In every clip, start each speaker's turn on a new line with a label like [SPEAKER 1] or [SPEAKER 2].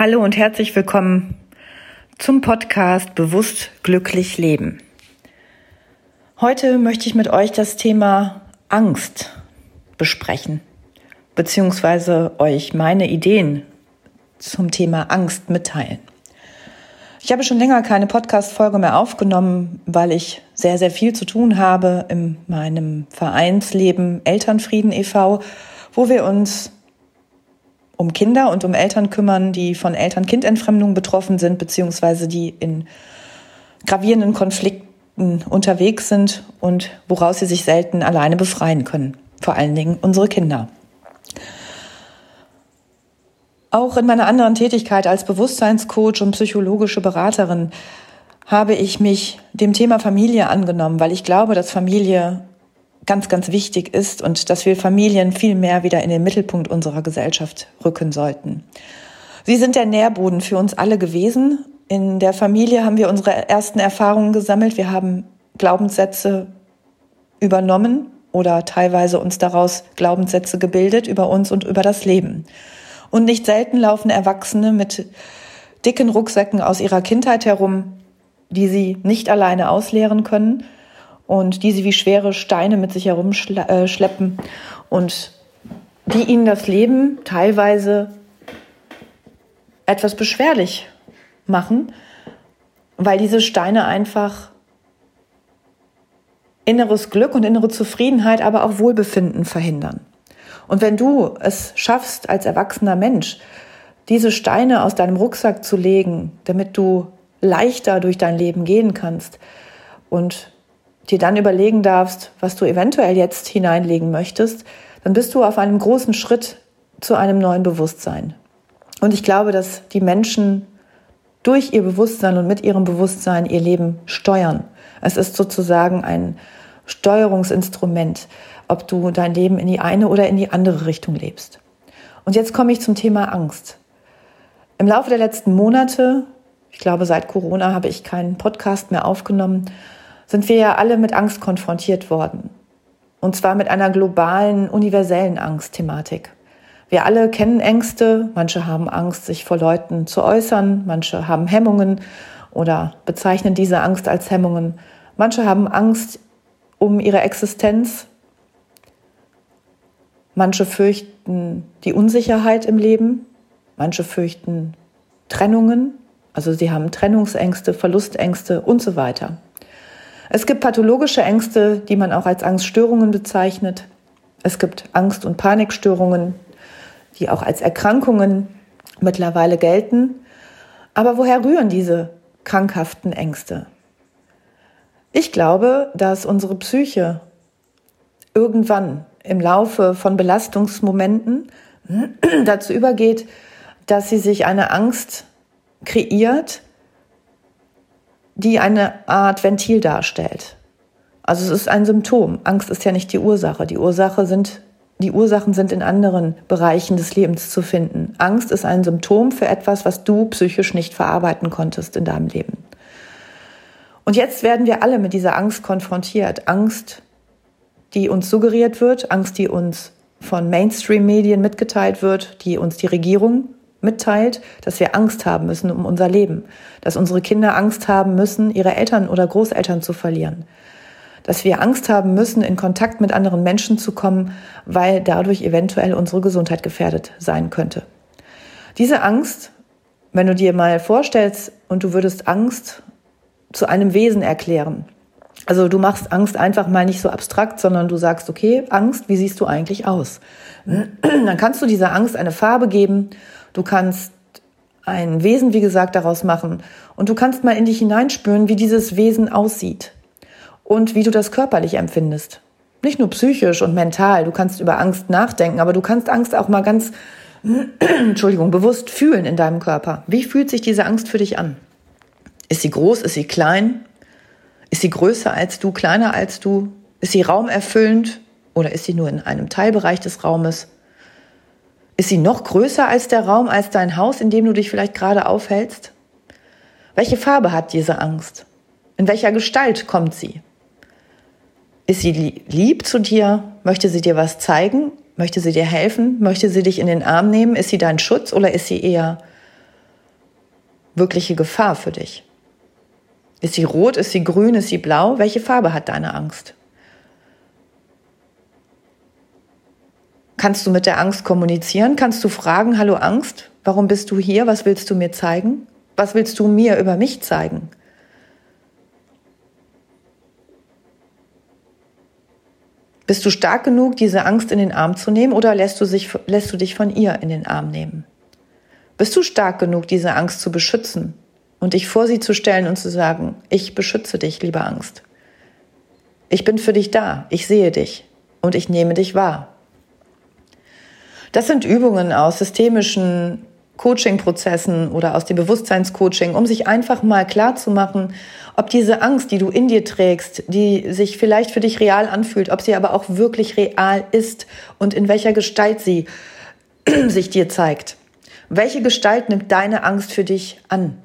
[SPEAKER 1] Hallo und herzlich willkommen zum Podcast Bewusst glücklich leben. Heute möchte ich mit euch das Thema Angst besprechen, beziehungsweise euch meine Ideen zum Thema Angst mitteilen. Ich habe schon länger keine Podcast-Folge mehr aufgenommen, weil ich sehr, sehr viel zu tun habe in meinem Vereinsleben Elternfrieden e.V., wo wir uns um Kinder und um Eltern kümmern, die von Eltern-Kind-Entfremdung betroffen sind, beziehungsweise die in gravierenden Konflikten unterwegs sind und woraus sie sich selten alleine befreien können. Vor allen Dingen unsere Kinder. Auch in meiner anderen Tätigkeit als Bewusstseinscoach und psychologische Beraterin habe ich mich dem Thema Familie angenommen, weil ich glaube, dass Familie ganz, ganz wichtig ist und dass wir Familien viel mehr wieder in den Mittelpunkt unserer Gesellschaft rücken sollten. Sie sind der Nährboden für uns alle gewesen. In der Familie haben wir unsere ersten Erfahrungen gesammelt. Wir haben Glaubenssätze übernommen oder teilweise uns daraus Glaubenssätze gebildet über uns und über das Leben. Und nicht selten laufen Erwachsene mit dicken Rucksäcken aus ihrer Kindheit herum, die sie nicht alleine ausleeren können und die sie wie schwere Steine mit sich herumschleppen und die ihnen das Leben teilweise etwas beschwerlich machen, weil diese Steine einfach inneres Glück und innere Zufriedenheit, aber auch Wohlbefinden verhindern. Und wenn du es schaffst, als erwachsener Mensch, diese Steine aus deinem Rucksack zu legen, damit du leichter durch dein Leben gehen kannst und dir dann überlegen darfst, was du eventuell jetzt hineinlegen möchtest, dann bist du auf einem großen Schritt zu einem neuen Bewusstsein. Und ich glaube, dass die Menschen durch ihr Bewusstsein und mit ihrem Bewusstsein ihr Leben steuern. Es ist sozusagen ein Steuerungsinstrument, ob du dein Leben in die eine oder in die andere Richtung lebst. Und jetzt komme ich zum Thema Angst. Im Laufe der letzten Monate, ich glaube seit Corona habe ich keinen Podcast mehr aufgenommen, sind wir ja alle mit Angst konfrontiert worden. Und zwar mit einer globalen, universellen Angstthematik. Wir alle kennen Ängste, manche haben Angst, sich vor Leuten zu äußern, manche haben Hemmungen oder bezeichnen diese Angst als Hemmungen. Manche haben Angst um ihre Existenz, manche fürchten die Unsicherheit im Leben, manche fürchten Trennungen, also sie haben Trennungsängste, Verlustängste und so weiter. Es gibt pathologische Ängste, die man auch als Angststörungen bezeichnet. Es gibt Angst- und Panikstörungen, die auch als Erkrankungen mittlerweile gelten. Aber woher rühren diese krankhaften Ängste? Ich glaube, dass unsere Psyche irgendwann im Laufe von Belastungsmomenten dazu übergeht, dass sie sich eine Angst kreiert, die eine Art Ventil darstellt. Also es ist ein Symptom. Angst ist ja nicht die Ursache. Die Ursache sind die Ursachen sind in anderen Bereichen des Lebens zu finden. Angst ist ein Symptom für etwas, was du psychisch nicht verarbeiten konntest in deinem Leben. Und jetzt werden wir alle mit dieser Angst konfrontiert. Angst, die uns suggeriert wird, Angst, die uns von Mainstream-Medien mitgeteilt wird, die uns die Regierung mitteilt, dass wir Angst haben müssen um unser Leben, dass unsere Kinder Angst haben müssen, ihre Eltern oder Großeltern zu verlieren, dass wir Angst haben müssen, in Kontakt mit anderen Menschen zu kommen, weil dadurch eventuell unsere Gesundheit gefährdet sein könnte. Diese Angst, wenn du dir mal vorstellst und du würdest Angst zu einem Wesen erklären, also du machst Angst einfach mal nicht so abstrakt, sondern du sagst, okay, Angst, wie siehst du eigentlich aus? Dann kannst du dieser Angst eine Farbe geben Du kannst ein Wesen, wie gesagt, daraus machen. Und du kannst mal in dich hineinspüren, wie dieses Wesen aussieht und wie du das körperlich empfindest. Nicht nur psychisch und mental. Du kannst über Angst nachdenken, aber du kannst Angst auch mal ganz, Entschuldigung, bewusst fühlen in deinem Körper. Wie fühlt sich diese Angst für dich an? Ist sie groß? Ist sie klein? Ist sie größer als du, kleiner als du? Ist sie raumerfüllend oder ist sie nur in einem Teilbereich des Raumes? Ist sie noch größer als der Raum, als dein Haus, in dem du dich vielleicht gerade aufhältst? Welche Farbe hat diese Angst? In welcher Gestalt kommt sie? Ist sie lieb zu dir? Möchte sie dir was zeigen? Möchte sie dir helfen? Möchte sie dich in den Arm nehmen? Ist sie dein Schutz oder ist sie eher wirkliche Gefahr für dich? Ist sie rot, ist sie grün, ist sie blau? Welche Farbe hat deine Angst? Kannst du mit der Angst kommunizieren? Kannst du fragen, hallo Angst, warum bist du hier? Was willst du mir zeigen? Was willst du mir über mich zeigen? Bist du stark genug, diese Angst in den Arm zu nehmen oder lässt du, sich, lässt du dich von ihr in den Arm nehmen? Bist du stark genug, diese Angst zu beschützen und dich vor sie zu stellen und zu sagen, ich beschütze dich, liebe Angst. Ich bin für dich da, ich sehe dich und ich nehme dich wahr. Das sind Übungen aus systemischen Coaching-Prozessen oder aus dem Bewusstseinscoaching, um sich einfach mal klar zu machen, ob diese Angst, die du in dir trägst, die sich vielleicht für dich real anfühlt, ob sie aber auch wirklich real ist und in welcher Gestalt sie sich dir zeigt. Welche Gestalt nimmt deine Angst für dich an?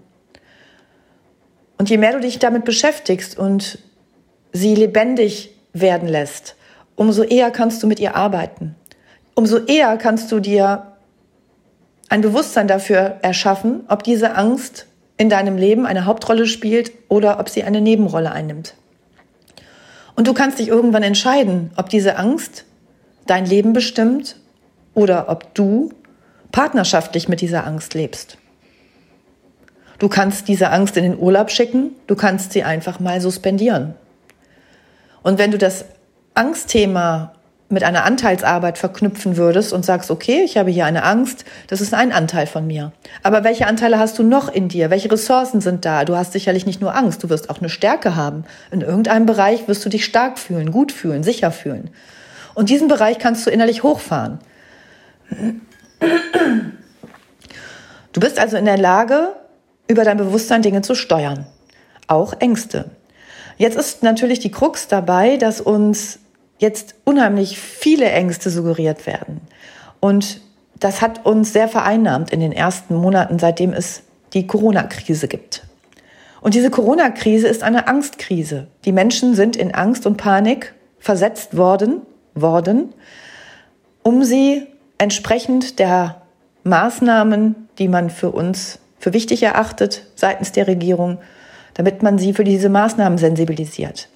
[SPEAKER 1] Und je mehr du dich damit beschäftigst und sie lebendig werden lässt, umso eher kannst du mit ihr arbeiten umso eher kannst du dir ein Bewusstsein dafür erschaffen, ob diese Angst in deinem Leben eine Hauptrolle spielt oder ob sie eine Nebenrolle einnimmt. Und du kannst dich irgendwann entscheiden, ob diese Angst dein Leben bestimmt oder ob du partnerschaftlich mit dieser Angst lebst. Du kannst diese Angst in den Urlaub schicken, du kannst sie einfach mal suspendieren. Und wenn du das Angstthema mit einer Anteilsarbeit verknüpfen würdest und sagst, okay, ich habe hier eine Angst, das ist ein Anteil von mir. Aber welche Anteile hast du noch in dir? Welche Ressourcen sind da? Du hast sicherlich nicht nur Angst, du wirst auch eine Stärke haben. In irgendeinem Bereich wirst du dich stark fühlen, gut fühlen, sicher fühlen. Und diesen Bereich kannst du innerlich hochfahren. Du bist also in der Lage, über dein Bewusstsein Dinge zu steuern. Auch Ängste. Jetzt ist natürlich die Krux dabei, dass uns jetzt unheimlich viele Ängste suggeriert werden. Und das hat uns sehr vereinnahmt in den ersten Monaten, seitdem es die Corona-Krise gibt. Und diese Corona-Krise ist eine Angstkrise. Die Menschen sind in Angst und Panik versetzt worden, worden, um sie entsprechend der Maßnahmen, die man für uns für wichtig erachtet seitens der Regierung, damit man sie für diese Maßnahmen sensibilisiert.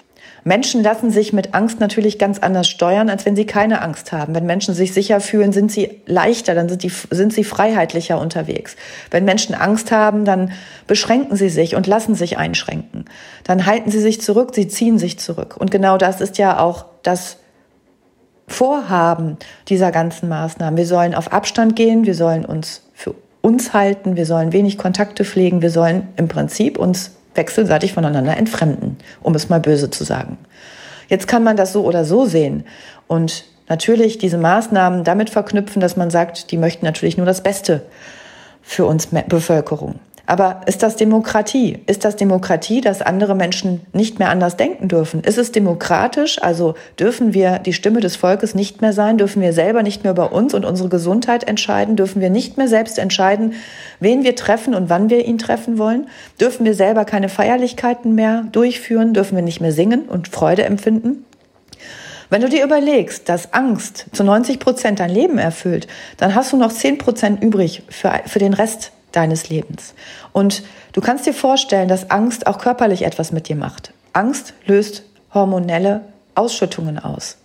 [SPEAKER 1] Menschen lassen sich mit Angst natürlich ganz anders steuern, als wenn sie keine Angst haben. Wenn Menschen sich sicher fühlen, sind sie leichter, dann sind, die, sind sie freiheitlicher unterwegs. Wenn Menschen Angst haben, dann beschränken sie sich und lassen sich einschränken. Dann halten sie sich zurück, sie ziehen sich zurück. Und genau das ist ja auch das Vorhaben dieser ganzen Maßnahmen. Wir sollen auf Abstand gehen, wir sollen uns für uns halten, wir sollen wenig Kontakte pflegen, wir sollen im Prinzip uns wechselseitig voneinander entfremden, um es mal böse zu sagen. Jetzt kann man das so oder so sehen und natürlich diese Maßnahmen damit verknüpfen, dass man sagt, die möchten natürlich nur das Beste für uns Bevölkerung. Aber ist das Demokratie? Ist das Demokratie, dass andere Menschen nicht mehr anders denken dürfen? Ist es demokratisch? Also dürfen wir die Stimme des Volkes nicht mehr sein? Dürfen wir selber nicht mehr über uns und unsere Gesundheit entscheiden? Dürfen wir nicht mehr selbst entscheiden, wen wir treffen und wann wir ihn treffen wollen? Dürfen wir selber keine Feierlichkeiten mehr durchführen? Dürfen wir nicht mehr singen und Freude empfinden? Wenn du dir überlegst, dass Angst zu 90 Prozent dein Leben erfüllt, dann hast du noch 10 Prozent übrig für, für den Rest deines Lebens. Und du kannst dir vorstellen, dass Angst auch körperlich etwas mit dir macht. Angst löst hormonelle Ausschüttungen aus.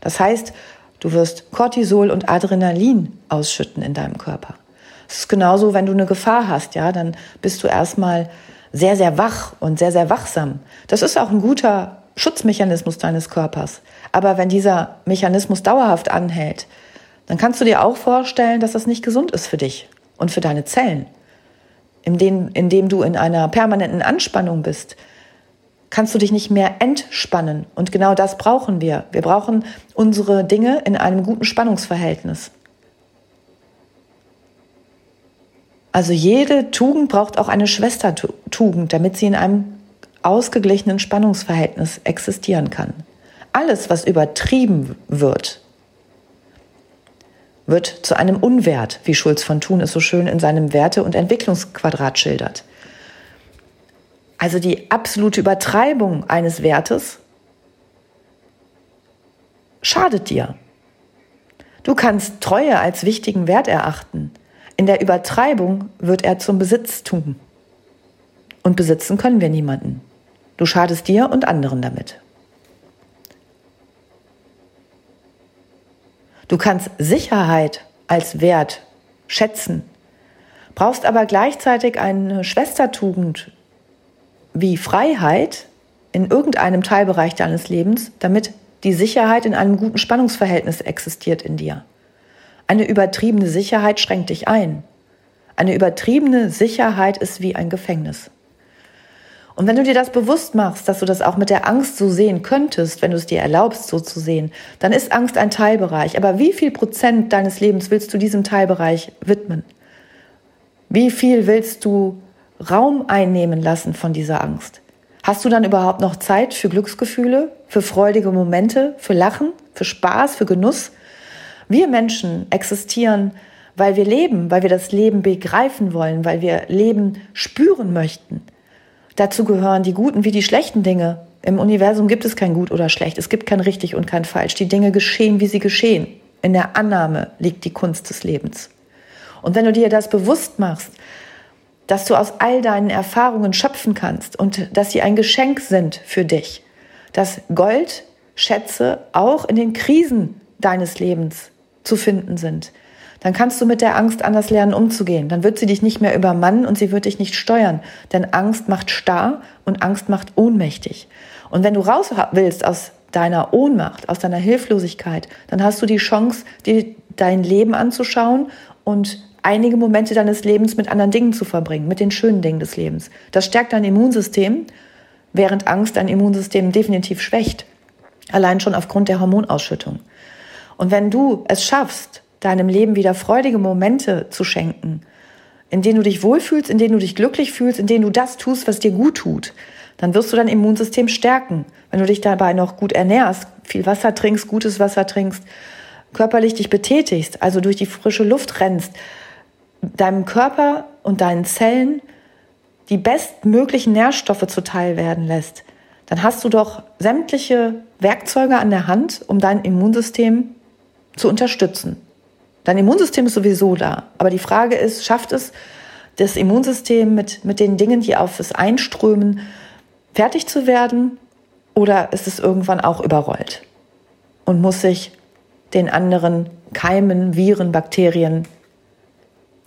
[SPEAKER 1] Das heißt, du wirst Cortisol und Adrenalin ausschütten in deinem Körper. Es ist genauso, wenn du eine Gefahr hast, ja, dann bist du erstmal sehr, sehr wach und sehr, sehr wachsam. Das ist auch ein guter Schutzmechanismus deines Körpers. Aber wenn dieser Mechanismus dauerhaft anhält, dann kannst du dir auch vorstellen, dass das nicht gesund ist für dich und für deine Zellen, indem, indem du in einer permanenten Anspannung bist, kannst du dich nicht mehr entspannen. Und genau das brauchen wir. Wir brauchen unsere Dinge in einem guten Spannungsverhältnis. Also jede Tugend braucht auch eine Schwestertugend, damit sie in einem ausgeglichenen Spannungsverhältnis existieren kann. Alles, was übertrieben wird, wird zu einem Unwert, wie Schulz von Thun es so schön in seinem Werte- und Entwicklungsquadrat schildert. Also die absolute Übertreibung eines Wertes schadet dir. Du kannst Treue als wichtigen Wert erachten. In der Übertreibung wird er zum Besitztum. Und besitzen können wir niemanden. Du schadest dir und anderen damit. Du kannst Sicherheit als Wert schätzen, brauchst aber gleichzeitig eine Schwestertugend wie Freiheit in irgendeinem Teilbereich deines Lebens, damit die Sicherheit in einem guten Spannungsverhältnis existiert in dir. Eine übertriebene Sicherheit schränkt dich ein. Eine übertriebene Sicherheit ist wie ein Gefängnis. Und wenn du dir das bewusst machst, dass du das auch mit der Angst so sehen könntest, wenn du es dir erlaubst, so zu sehen, dann ist Angst ein Teilbereich. Aber wie viel Prozent deines Lebens willst du diesem Teilbereich widmen? Wie viel willst du Raum einnehmen lassen von dieser Angst? Hast du dann überhaupt noch Zeit für Glücksgefühle, für freudige Momente, für Lachen, für Spaß, für Genuss? Wir Menschen existieren, weil wir leben, weil wir das Leben begreifen wollen, weil wir Leben spüren möchten. Dazu gehören die guten wie die schlechten Dinge. Im Universum gibt es kein gut oder schlecht. Es gibt kein richtig und kein falsch. Die Dinge geschehen, wie sie geschehen. In der Annahme liegt die Kunst des Lebens. Und wenn du dir das bewusst machst, dass du aus all deinen Erfahrungen schöpfen kannst und dass sie ein Geschenk sind für dich, dass Gold, Schätze auch in den Krisen deines Lebens zu finden sind, dann kannst du mit der Angst anders lernen umzugehen. Dann wird sie dich nicht mehr übermannen und sie wird dich nicht steuern. Denn Angst macht starr und Angst macht ohnmächtig. Und wenn du raus willst aus deiner Ohnmacht, aus deiner Hilflosigkeit, dann hast du die Chance, dir dein Leben anzuschauen und einige Momente deines Lebens mit anderen Dingen zu verbringen, mit den schönen Dingen des Lebens. Das stärkt dein Immunsystem, während Angst dein Immunsystem definitiv schwächt. Allein schon aufgrund der Hormonausschüttung. Und wenn du es schaffst, deinem Leben wieder freudige Momente zu schenken, in denen du dich wohlfühlst, in denen du dich glücklich fühlst, in denen du das tust, was dir gut tut, dann wirst du dein Immunsystem stärken. Wenn du dich dabei noch gut ernährst, viel Wasser trinkst, gutes Wasser trinkst, körperlich dich betätigst, also durch die frische Luft rennst, deinem Körper und deinen Zellen die bestmöglichen Nährstoffe zuteil werden lässt, dann hast du doch sämtliche Werkzeuge an der Hand, um dein Immunsystem zu unterstützen. Dein Immunsystem ist sowieso da. Aber die Frage ist, schafft es das Immunsystem mit, mit den Dingen, die auf es einströmen, fertig zu werden? Oder ist es irgendwann auch überrollt und muss sich den anderen Keimen, Viren, Bakterien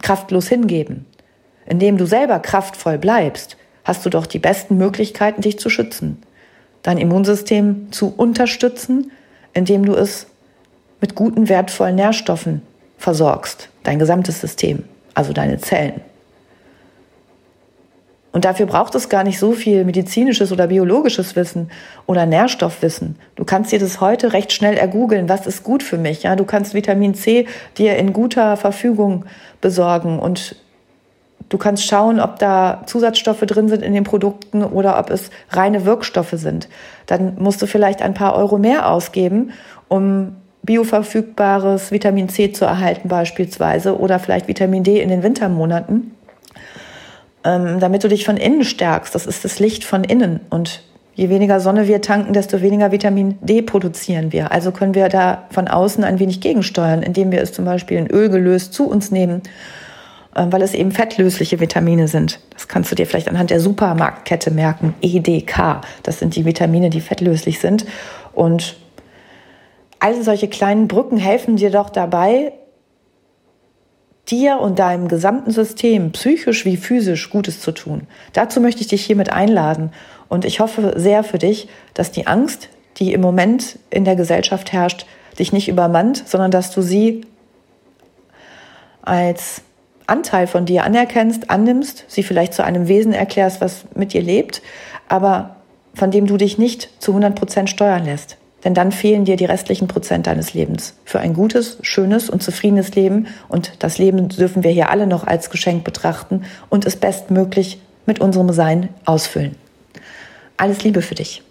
[SPEAKER 1] kraftlos hingeben? Indem du selber kraftvoll bleibst, hast du doch die besten Möglichkeiten, dich zu schützen. Dein Immunsystem zu unterstützen, indem du es mit guten, wertvollen Nährstoffen versorgst, dein gesamtes System, also deine Zellen. Und dafür braucht es gar nicht so viel medizinisches oder biologisches Wissen oder Nährstoffwissen. Du kannst dir das heute recht schnell ergoogeln, was ist gut für mich. Ja, du kannst Vitamin C dir in guter Verfügung besorgen und du kannst schauen, ob da Zusatzstoffe drin sind in den Produkten oder ob es reine Wirkstoffe sind. Dann musst du vielleicht ein paar Euro mehr ausgeben, um bioverfügbares Vitamin C zu erhalten beispielsweise oder vielleicht Vitamin D in den Wintermonaten, ähm, damit du dich von innen stärkst. Das ist das Licht von innen und je weniger Sonne wir tanken, desto weniger Vitamin D produzieren wir. Also können wir da von außen ein wenig gegensteuern, indem wir es zum Beispiel in Öl gelöst zu uns nehmen, äh, weil es eben fettlösliche Vitamine sind. Das kannst du dir vielleicht anhand der Supermarktkette merken, EDK. Das sind die Vitamine, die fettlöslich sind und all solche kleinen Brücken helfen dir doch dabei, dir und deinem gesamten System, psychisch wie physisch, Gutes zu tun. Dazu möchte ich dich hiermit einladen. Und ich hoffe sehr für dich, dass die Angst, die im Moment in der Gesellschaft herrscht, dich nicht übermannt, sondern dass du sie als Anteil von dir anerkennst, annimmst, sie vielleicht zu einem Wesen erklärst, was mit dir lebt, aber von dem du dich nicht zu 100 Prozent steuern lässt. Denn dann fehlen dir die restlichen Prozent deines Lebens für ein gutes, schönes und zufriedenes Leben. Und das Leben dürfen wir hier alle noch als Geschenk betrachten und es bestmöglich mit unserem Sein ausfüllen. Alles Liebe für dich.